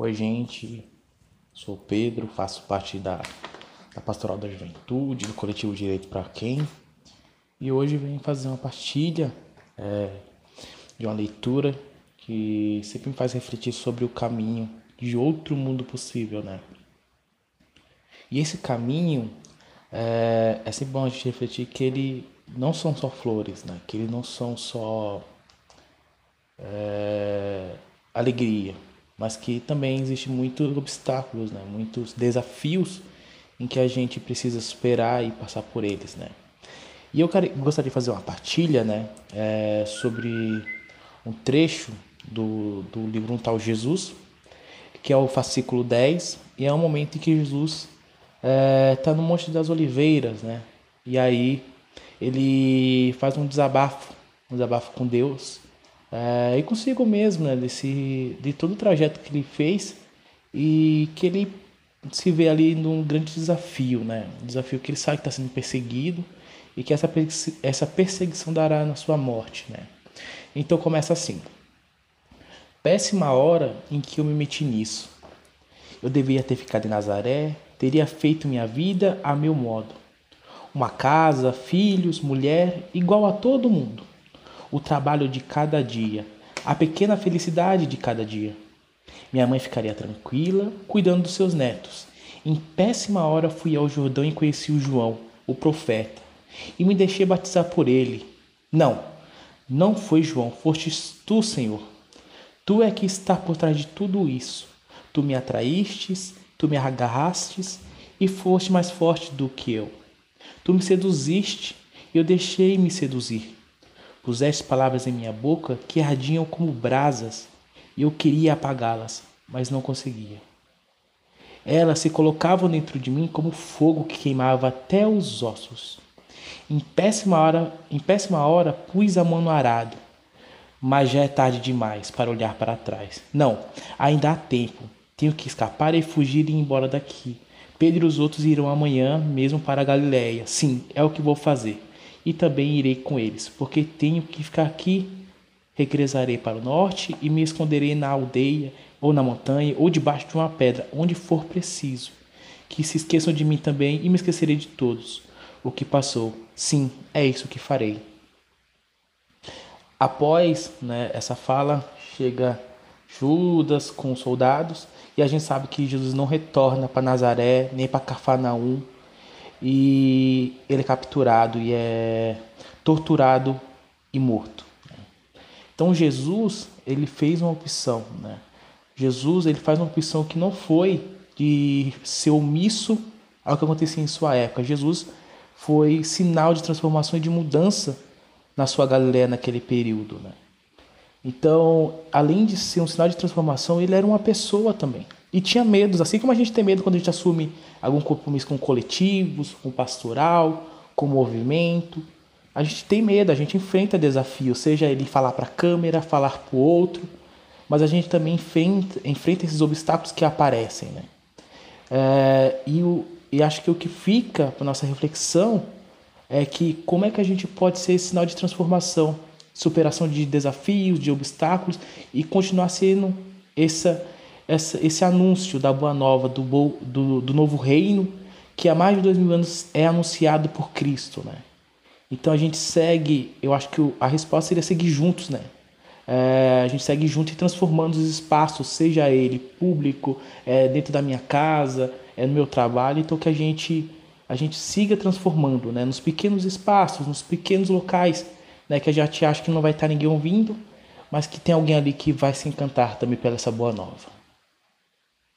Oi, gente. Sou Pedro, faço parte da, da Pastoral da Juventude, do coletivo Direito para Quem. E hoje venho fazer uma partilha é, de uma leitura que sempre me faz refletir sobre o caminho de outro mundo possível, né? E esse caminho é, é sempre bom a gente refletir que ele não são só flores, né? Que ele não são só é, alegria, mas que também existe muitos obstáculos, né? Muitos desafios em que a gente precisa superar e passar por eles, né? E eu gostaria de fazer uma partilha, né? É, sobre um trecho do, do livro Um Tal Jesus, que é o fascículo 10, e é um momento em que Jesus está é, tá no Monte das Oliveiras, né? E aí ele faz um desabafo, um desabafo com Deus é, e consigo mesmo, né? Desse, de todo o trajeto que ele fez e que ele se vê ali num grande desafio, né? Um desafio que ele sabe que está sendo perseguido e que essa, essa perseguição dará na sua morte, né? Então começa assim. Péssima hora em que eu me meti nisso. Eu devia ter ficado em Nazaré, teria feito minha vida a meu modo. Uma casa, filhos, mulher, igual a todo mundo. O trabalho de cada dia, a pequena felicidade de cada dia. Minha mãe ficaria tranquila, cuidando dos seus netos. Em péssima hora fui ao Jordão e conheci o João, o profeta, e me deixei batizar por ele. Não, não foi João, fostes tu, Senhor. Tu é que está por trás de tudo isso. Tu me atraístes, tu me agarrastes e foste mais forte do que eu. Tu me seduziste e eu deixei-me seduzir. Puseste palavras em minha boca que ardiam como brasas e eu queria apagá-las, mas não conseguia. Elas se colocavam dentro de mim como fogo que queimava até os ossos. Em péssima hora, em péssima hora pus a mão no arado mas já é tarde demais para olhar para trás. Não, ainda há tempo. Tenho que escapar e fugir e ir embora daqui. Pedro e os outros irão amanhã mesmo para a Galiléia. Sim, é o que vou fazer. E também irei com eles, porque tenho que ficar aqui. Regressarei para o norte e me esconderei na aldeia, ou na montanha, ou debaixo de uma pedra, onde for preciso. Que se esqueçam de mim também e me esquecerei de todos. O que passou. Sim, é isso que farei. Após né, essa fala, chega Judas com os soldados e a gente sabe que Jesus não retorna para Nazaré nem para Cafarnaum e ele é capturado e é torturado e morto. Então Jesus ele fez uma opção, né? Jesus ele faz uma opção que não foi de ser omisso ao que acontecia em sua época. Jesus foi sinal de transformação e de mudança na sua Galiléia naquele período. Né? Então, além de ser um sinal de transformação, ele era uma pessoa também. E tinha medos, assim como a gente tem medo quando a gente assume algum compromisso com coletivos, com pastoral, com movimento. A gente tem medo, a gente enfrenta desafios, seja ele falar para a câmera, falar para o outro, mas a gente também enfrenta, enfrenta esses obstáculos que aparecem. Né? É, e, o, e acho que o que fica para nossa reflexão é que como é que a gente pode ser sinal de transformação, superação de desafios, de obstáculos e continuar sendo essa, essa, esse anúncio da boa nova, do, do, do novo reino, que há mais de dois mil anos é anunciado por Cristo, né? Então a gente segue, eu acho que a resposta seria seguir juntos, né? É, a gente segue junto e transformando os espaços, seja ele público, é, dentro da minha casa, é no meu trabalho, então que a gente a gente siga transformando, né? Nos pequenos espaços, nos pequenos locais, né? Que a gente acha que não vai estar ninguém ouvindo, mas que tem alguém ali que vai se encantar também pela essa boa nova.